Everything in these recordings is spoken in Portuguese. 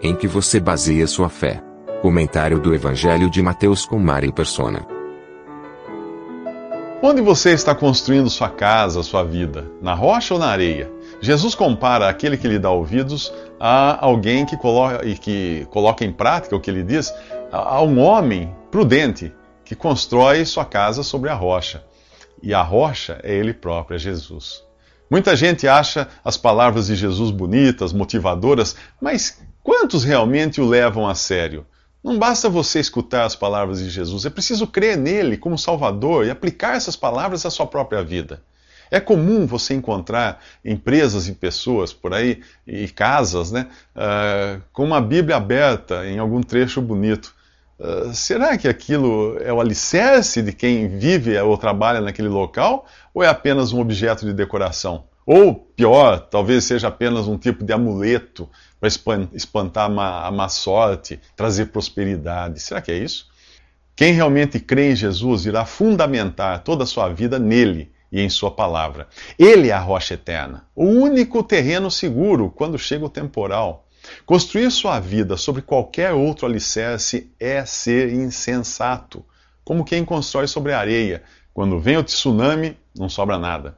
Em que você baseia sua fé? Comentário do Evangelho de Mateus com Mari Persona. Onde você está construindo sua casa, sua vida? Na rocha ou na areia? Jesus compara aquele que lhe dá ouvidos a alguém que coloca, que coloca em prática o que ele diz, a um homem prudente que constrói sua casa sobre a rocha. E a rocha é ele próprio, é Jesus. Muita gente acha as palavras de Jesus bonitas, motivadoras, mas quantos realmente o levam a sério? Não basta você escutar as palavras de Jesus, é preciso crer nele como Salvador e aplicar essas palavras à sua própria vida. É comum você encontrar empresas e pessoas por aí, e casas, né, uh, com uma Bíblia aberta em algum trecho bonito. Uh, será que aquilo é o alicerce de quem vive ou trabalha naquele local? Ou é apenas um objeto de decoração? Ou, pior, talvez seja apenas um tipo de amuleto para espantar a má, sorte, trazer prosperidade. Será que é isso? Quem realmente crê em Jesus irá fundamentar toda a sua vida nele e em Sua palavra. Ele é a rocha eterna, o único terreno seguro quando chega o temporal. Construir sua vida sobre qualquer outro alicerce é ser insensato, como quem constrói sobre a areia. Quando vem o tsunami, não sobra nada.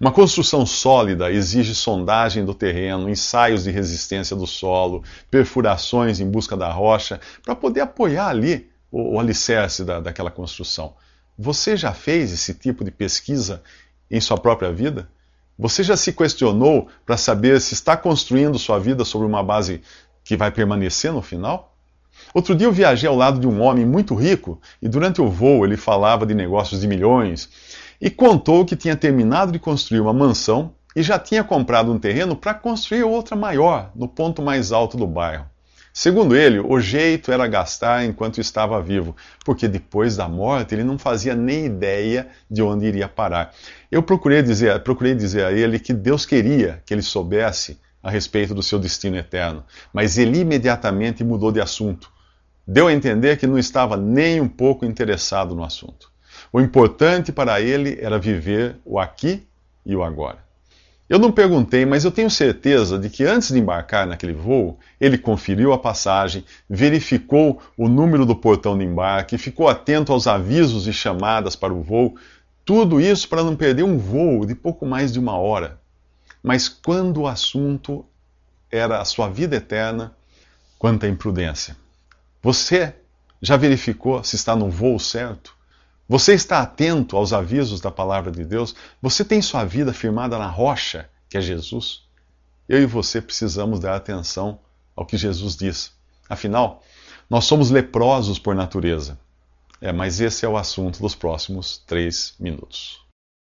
Uma construção sólida exige sondagem do terreno, ensaios de resistência do solo, perfurações em busca da rocha, para poder apoiar ali o, o alicerce da, daquela construção. Você já fez esse tipo de pesquisa em sua própria vida? Você já se questionou para saber se está construindo sua vida sobre uma base que vai permanecer no final? Outro dia eu viajei ao lado de um homem muito rico e durante o voo ele falava de negócios de milhões e contou que tinha terminado de construir uma mansão e já tinha comprado um terreno para construir outra maior no ponto mais alto do bairro. Segundo ele, o jeito era gastar enquanto estava vivo, porque depois da morte ele não fazia nem ideia de onde iria parar. Eu procurei dizer, procurei dizer a ele que Deus queria que ele soubesse a respeito do seu destino eterno, mas ele imediatamente mudou de assunto. Deu a entender que não estava nem um pouco interessado no assunto. O importante para ele era viver o aqui e o agora. Eu não perguntei, mas eu tenho certeza de que antes de embarcar naquele voo, ele conferiu a passagem, verificou o número do portão de embarque, ficou atento aos avisos e chamadas para o voo, tudo isso para não perder um voo de pouco mais de uma hora. Mas quando o assunto era a sua vida eterna, quanta imprudência. Você já verificou se está no voo certo? Você está atento aos avisos da palavra de Deus? Você tem sua vida firmada na rocha, que é Jesus? Eu e você precisamos dar atenção ao que Jesus diz. Afinal, nós somos leprosos por natureza. É, mas esse é o assunto dos próximos três minutos.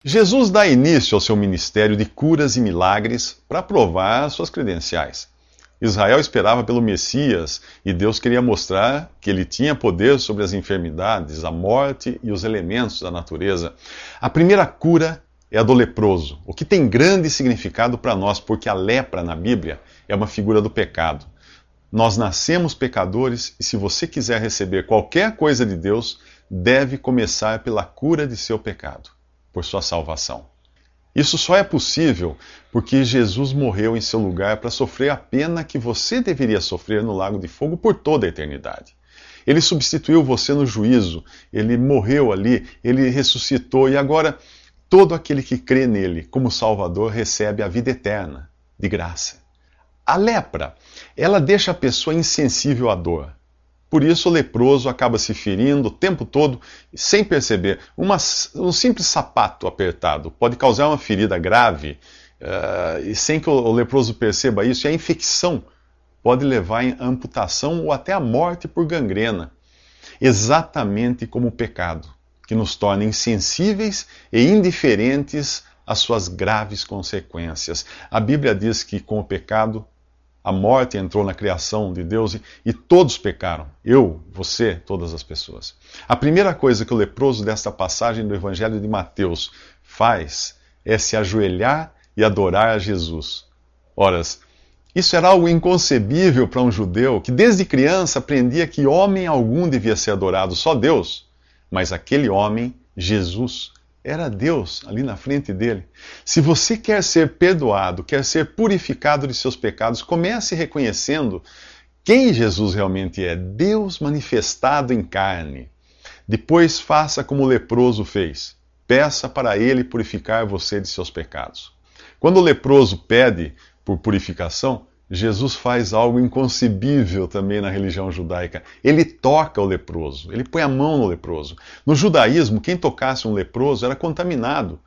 Jesus dá início ao seu ministério de curas e milagres para provar suas credenciais. Israel esperava pelo Messias e Deus queria mostrar que ele tinha poder sobre as enfermidades, a morte e os elementos da natureza. A primeira cura é a do leproso, o que tem grande significado para nós, porque a lepra na Bíblia é uma figura do pecado. Nós nascemos pecadores e se você quiser receber qualquer coisa de Deus, deve começar pela cura de seu pecado, por sua salvação. Isso só é possível porque Jesus morreu em seu lugar para sofrer a pena que você deveria sofrer no lago de fogo por toda a eternidade. Ele substituiu você no juízo, ele morreu ali, ele ressuscitou e agora todo aquele que crê nele como Salvador recebe a vida eterna, de graça. A lepra, ela deixa a pessoa insensível à dor. Por isso, o leproso acaba se ferindo o tempo todo sem perceber. Uma, um simples sapato apertado pode causar uma ferida grave uh, e sem que o, o leproso perceba isso, e a infecção pode levar à amputação ou até à morte por gangrena. Exatamente como o pecado, que nos torna insensíveis e indiferentes as suas graves consequências. A Bíblia diz que com o pecado a morte entrou na criação de Deus e, e, todos pecaram. Eu, você, todas as pessoas. A primeira coisa que o leproso desta passagem do Evangelho de Mateus faz é se ajoelhar e adorar a Jesus. Ora, isso era algo inconcebível para um judeu que desde criança aprendia que homem algum devia ser adorado, só Deus. Mas aquele homem, Jesus, era Deus ali na frente dele. Se você quer ser perdoado, quer ser purificado de seus pecados, comece reconhecendo quem Jesus realmente é: Deus manifestado em carne. Depois faça como o leproso fez. Peça para ele purificar você de seus pecados. Quando o leproso pede por purificação, Jesus faz algo inconcebível também na religião judaica. Ele toca o leproso, ele põe a mão no leproso. No judaísmo, quem tocasse um leproso era contaminado,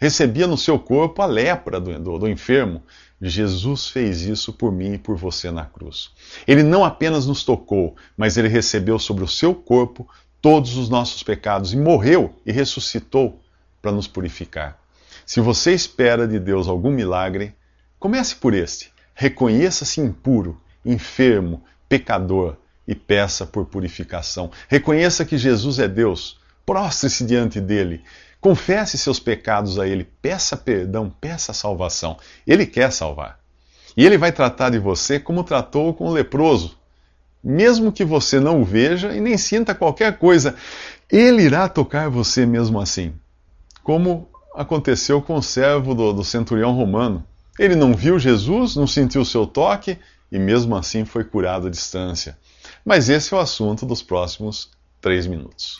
recebia no seu corpo a lepra do, do, do enfermo. Jesus fez isso por mim e por você na cruz. Ele não apenas nos tocou, mas ele recebeu sobre o seu corpo todos os nossos pecados e morreu e ressuscitou para nos purificar. Se você espera de Deus algum milagre, comece por este Reconheça-se impuro, enfermo, pecador e peça por purificação. Reconheça que Jesus é Deus. Prostre-se diante dele. Confesse seus pecados a ele. Peça perdão, peça salvação. Ele quer salvar. E ele vai tratar de você como tratou com o leproso. Mesmo que você não o veja e nem sinta qualquer coisa, ele irá tocar você mesmo assim. Como aconteceu com o servo do, do centurião romano. Ele não viu Jesus, não sentiu seu toque e mesmo assim foi curado à distância. Mas esse é o assunto dos próximos três minutos.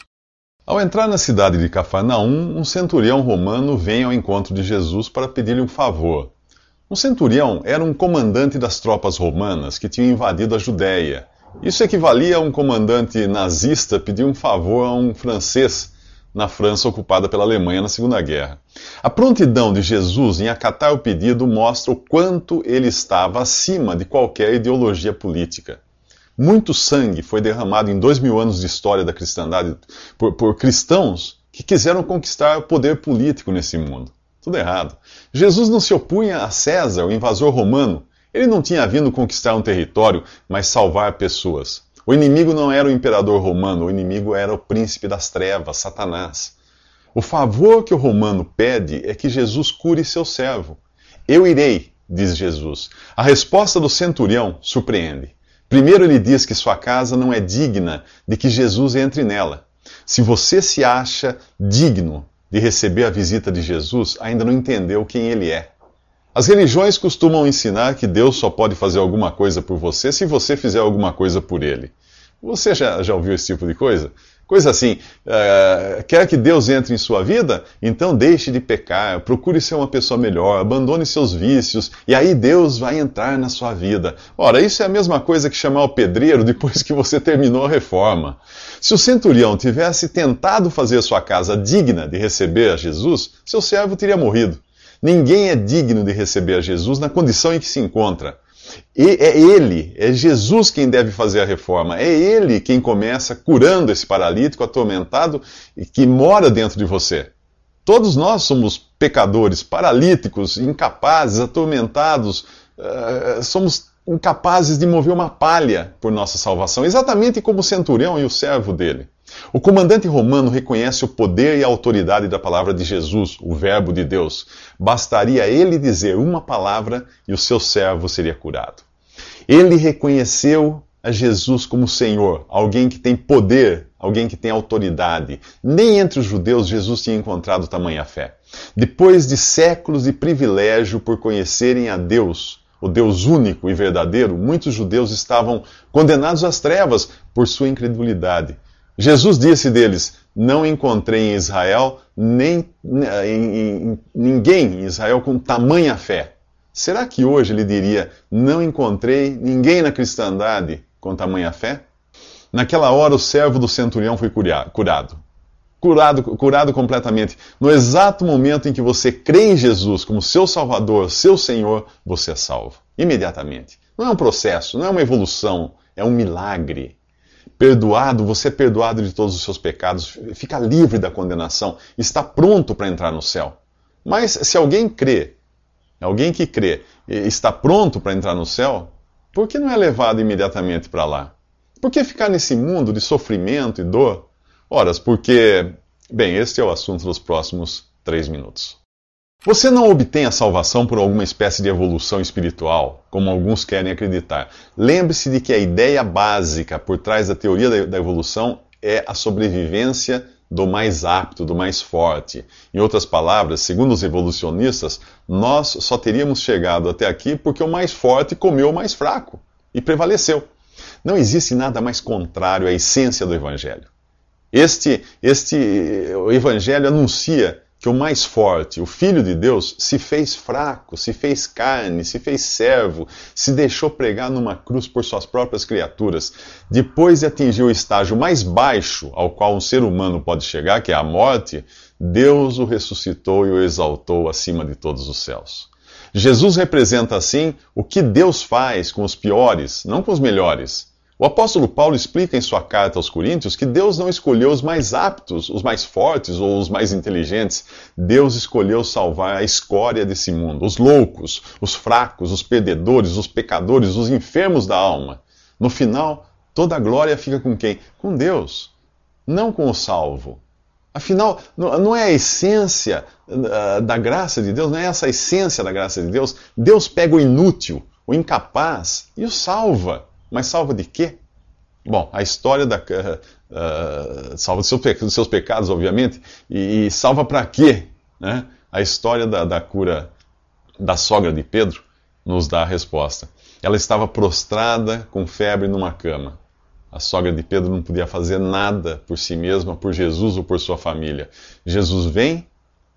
Ao entrar na cidade de Cafarnaum, um centurião romano vem ao encontro de Jesus para pedir-lhe um favor. Um centurião era um comandante das tropas romanas que tinham invadido a Judéia. Isso equivalia a um comandante nazista pedir um favor a um francês na França ocupada pela Alemanha na Segunda Guerra. A prontidão de Jesus em acatar o pedido mostra o quanto ele estava acima de qualquer ideologia política. Muito sangue foi derramado em dois mil anos de história da cristandade por, por cristãos que quiseram conquistar o poder político nesse mundo. Tudo errado. Jesus não se opunha a César, o invasor romano. Ele não tinha vindo conquistar um território, mas salvar pessoas. O inimigo não era o imperador romano, o inimigo era o príncipe das trevas, Satanás. O favor que o romano pede é que Jesus cure seu servo. Eu irei, diz Jesus. A resposta do centurião surpreende. Primeiro, ele diz que sua casa não é digna de que Jesus entre nela. Se você se acha digno de receber a visita de Jesus, ainda não entendeu quem ele é. As religiões costumam ensinar que Deus só pode fazer alguma coisa por você se você fizer alguma coisa por ele. Você já, já ouviu esse tipo de coisa? Coisa assim, uh, quer que Deus entre em sua vida? Então deixe de pecar, procure ser uma pessoa melhor, abandone seus vícios, e aí Deus vai entrar na sua vida. Ora, isso é a mesma coisa que chamar o pedreiro depois que você terminou a reforma. Se o centurião tivesse tentado fazer sua casa digna de receber a Jesus, seu servo teria morrido. Ninguém é digno de receber a Jesus na condição em que se encontra. E é Ele, é Jesus quem deve fazer a reforma. É Ele quem começa curando esse paralítico atormentado e que mora dentro de você. Todos nós somos pecadores, paralíticos, incapazes, atormentados, uh, somos incapazes de mover uma palha por nossa salvação, exatamente como o centurião e o servo dele. O comandante romano reconhece o poder e a autoridade da palavra de Jesus, o Verbo de Deus. Bastaria ele dizer uma palavra e o seu servo seria curado. Ele reconheceu a Jesus como Senhor, alguém que tem poder, alguém que tem autoridade. Nem entre os judeus Jesus tinha encontrado tamanha fé. Depois de séculos de privilégio por conhecerem a Deus, o Deus único e verdadeiro, muitos judeus estavam condenados às trevas por sua incredulidade. Jesus disse deles: Não encontrei em Israel nem em, em, ninguém em Israel com tamanha fé. Será que hoje ele diria: Não encontrei ninguém na cristandade com tamanha fé? Naquela hora, o servo do centurião foi curado. Curado, curado completamente. No exato momento em que você crê em Jesus como seu Salvador, seu Senhor, você é salvo. Imediatamente. Não é um processo, não é uma evolução, é um milagre perdoado, você é perdoado de todos os seus pecados, fica livre da condenação, está pronto para entrar no céu. Mas se alguém crê, alguém que crê, está pronto para entrar no céu, por que não é levado imediatamente para lá? Por que ficar nesse mundo de sofrimento e dor? Ora, porque. Bem, este é o assunto dos próximos três minutos. Você não obtém a salvação por alguma espécie de evolução espiritual, como alguns querem acreditar. Lembre-se de que a ideia básica por trás da teoria da evolução é a sobrevivência do mais apto, do mais forte. Em outras palavras, segundo os evolucionistas, nós só teríamos chegado até aqui porque o mais forte comeu o mais fraco e prevaleceu. Não existe nada mais contrário à essência do Evangelho. Este, este o Evangelho anuncia que o mais forte, o Filho de Deus, se fez fraco, se fez carne, se fez servo, se deixou pregar numa cruz por suas próprias criaturas. Depois de atingir o estágio mais baixo ao qual um ser humano pode chegar, que é a morte, Deus o ressuscitou e o exaltou acima de todos os céus. Jesus representa assim o que Deus faz com os piores, não com os melhores. O apóstolo Paulo explica em sua carta aos Coríntios que Deus não escolheu os mais aptos, os mais fortes ou os mais inteligentes. Deus escolheu salvar a escória desse mundo, os loucos, os fracos, os perdedores, os pecadores, os enfermos da alma. No final, toda a glória fica com quem? Com Deus, não com o salvo. Afinal, não é a essência ah, da graça de Deus, não é essa a essência da graça de Deus. Deus pega o inútil, o incapaz e o salva. Mas salva de quê? Bom, a história da. Uh, salva dos seus, dos seus, pecados, obviamente, e, e salva para quê? Né? A história da, da cura da sogra de Pedro nos dá a resposta. Ela estava prostrada com febre numa cama. A sogra de Pedro não podia fazer nada por si mesma, por Jesus ou por sua família. Jesus vem,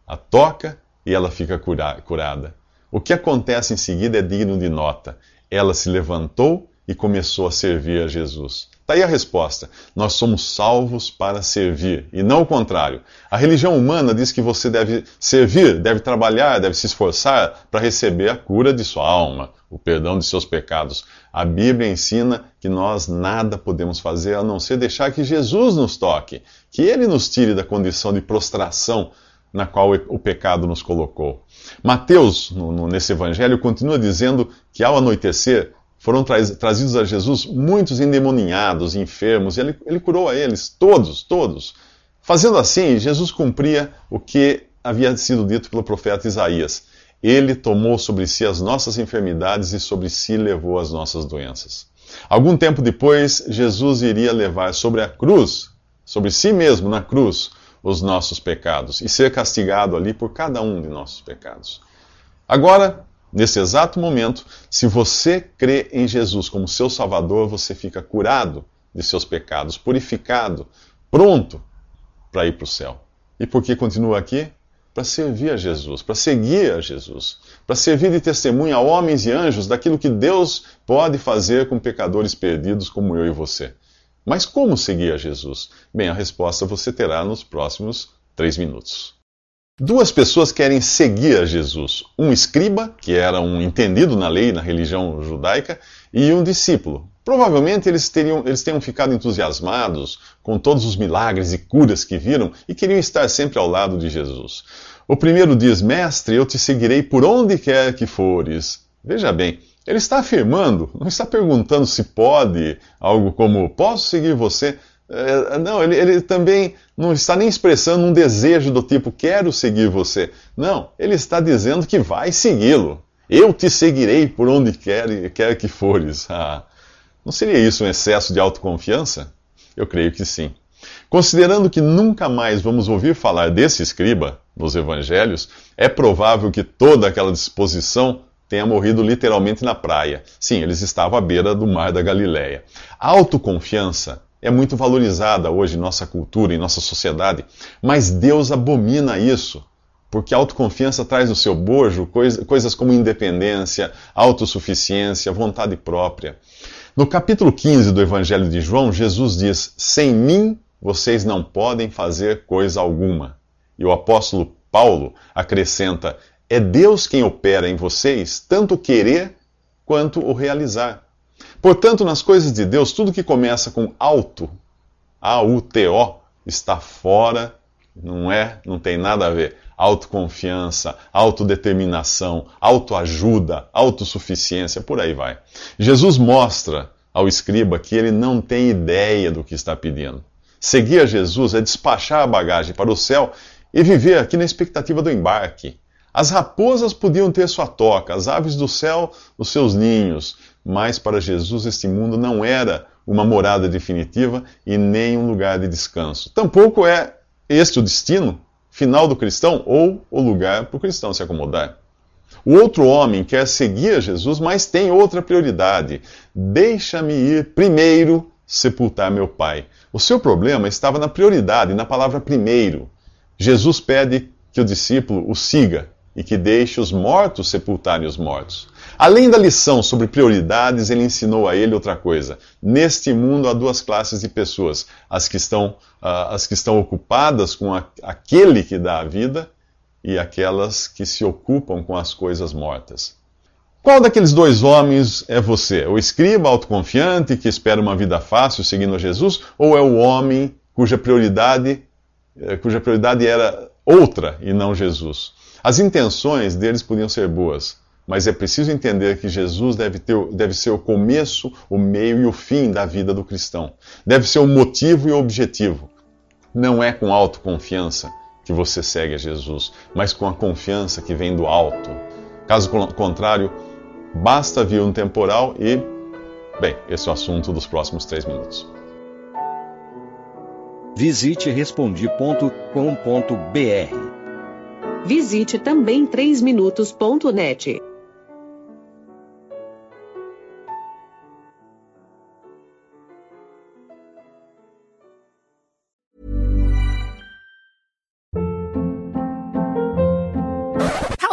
a toca e ela fica cura curada. O que acontece em seguida é digno de nota. Ela se levantou e começou a servir a Jesus. Está aí a resposta. Nós somos salvos para servir, e não o contrário. A religião humana diz que você deve servir, deve trabalhar, deve se esforçar para receber a cura de sua alma, o perdão de seus pecados. A Bíblia ensina que nós nada podemos fazer a não ser deixar que Jesus nos toque, que Ele nos tire da condição de prostração na qual o pecado nos colocou. Mateus, no, no, nesse evangelho, continua dizendo que ao anoitecer, foram tra trazidos a Jesus muitos endemoninhados, enfermos, e ele, ele curou a eles, todos, todos. Fazendo assim, Jesus cumpria o que havia sido dito pelo profeta Isaías. Ele tomou sobre si as nossas enfermidades e sobre si levou as nossas doenças. Algum tempo depois, Jesus iria levar sobre a cruz, sobre si mesmo na cruz, os nossos pecados e ser castigado ali por cada um de nossos pecados. Agora, Nesse exato momento, se você crê em Jesus como seu Salvador, você fica curado de seus pecados, purificado, pronto para ir para o céu. E por que continua aqui? Para servir a Jesus, para seguir a Jesus, para servir de testemunha a homens e anjos daquilo que Deus pode fazer com pecadores perdidos como eu e você. Mas como seguir a Jesus? Bem, a resposta você terá nos próximos três minutos. Duas pessoas querem seguir a Jesus: um escriba, que era um entendido na lei, na religião judaica, e um discípulo. Provavelmente eles, teriam, eles tenham ficado entusiasmados com todos os milagres e curas que viram e queriam estar sempre ao lado de Jesus. O primeiro diz: Mestre, eu te seguirei por onde quer que fores. Veja bem, ele está afirmando, não está perguntando se pode, algo como: Posso seguir você? É, não, ele, ele também não está nem expressando um desejo do tipo, quero seguir você. Não, ele está dizendo que vai segui-lo. Eu te seguirei por onde quer, quer que fores. Ah, não seria isso um excesso de autoconfiança? Eu creio que sim. Considerando que nunca mais vamos ouvir falar desse escriba nos evangelhos, é provável que toda aquela disposição tenha morrido literalmente na praia. Sim, eles estavam à beira do mar da Galileia. Autoconfiança é muito valorizada hoje em nossa cultura, em nossa sociedade, mas Deus abomina isso, porque a autoconfiança traz no seu bojo coisas como independência, autossuficiência, vontade própria. No capítulo 15 do Evangelho de João, Jesus diz: Sem mim vocês não podem fazer coisa alguma. E o apóstolo Paulo acrescenta: É Deus quem opera em vocês, tanto o querer quanto o realizar. Portanto, nas coisas de Deus, tudo que começa com auto, A-U-T-O, está fora Não é, não tem nada a ver. Autoconfiança, autodeterminação, autoajuda, autossuficiência, por aí vai. Jesus mostra ao escriba que ele não tem ideia do que está pedindo. Seguir a Jesus é despachar a bagagem para o céu e viver aqui na expectativa do embarque. As raposas podiam ter sua toca, as aves do céu os seus ninhos, mas para Jesus este mundo não era uma morada definitiva e nem um lugar de descanso. Tampouco é este o destino final do cristão ou o lugar para o cristão se acomodar. O outro homem quer seguir a Jesus, mas tem outra prioridade. Deixa-me ir primeiro sepultar meu pai. O seu problema estava na prioridade, na palavra primeiro. Jesus pede que o discípulo o siga e que deixe os mortos sepultarem os mortos. Além da lição sobre prioridades, ele ensinou a ele outra coisa. Neste mundo há duas classes de pessoas: as que estão, uh, as que estão ocupadas com a, aquele que dá a vida e aquelas que se ocupam com as coisas mortas. Qual daqueles dois homens é você? O escriba autoconfiante que espera uma vida fácil seguindo a Jesus, ou é o homem cuja prioridade, eh, cuja prioridade era outra e não Jesus? As intenções deles podiam ser boas, mas é preciso entender que Jesus deve, ter, deve ser o começo, o meio e o fim da vida do cristão. Deve ser o motivo e o objetivo. Não é com autoconfiança que você segue a Jesus, mas com a confiança que vem do alto. Caso contrário, basta vir um temporal e. Bem, esse é o assunto dos próximos três minutos. Visite respondi.com.br. Visite também 3minutos.net.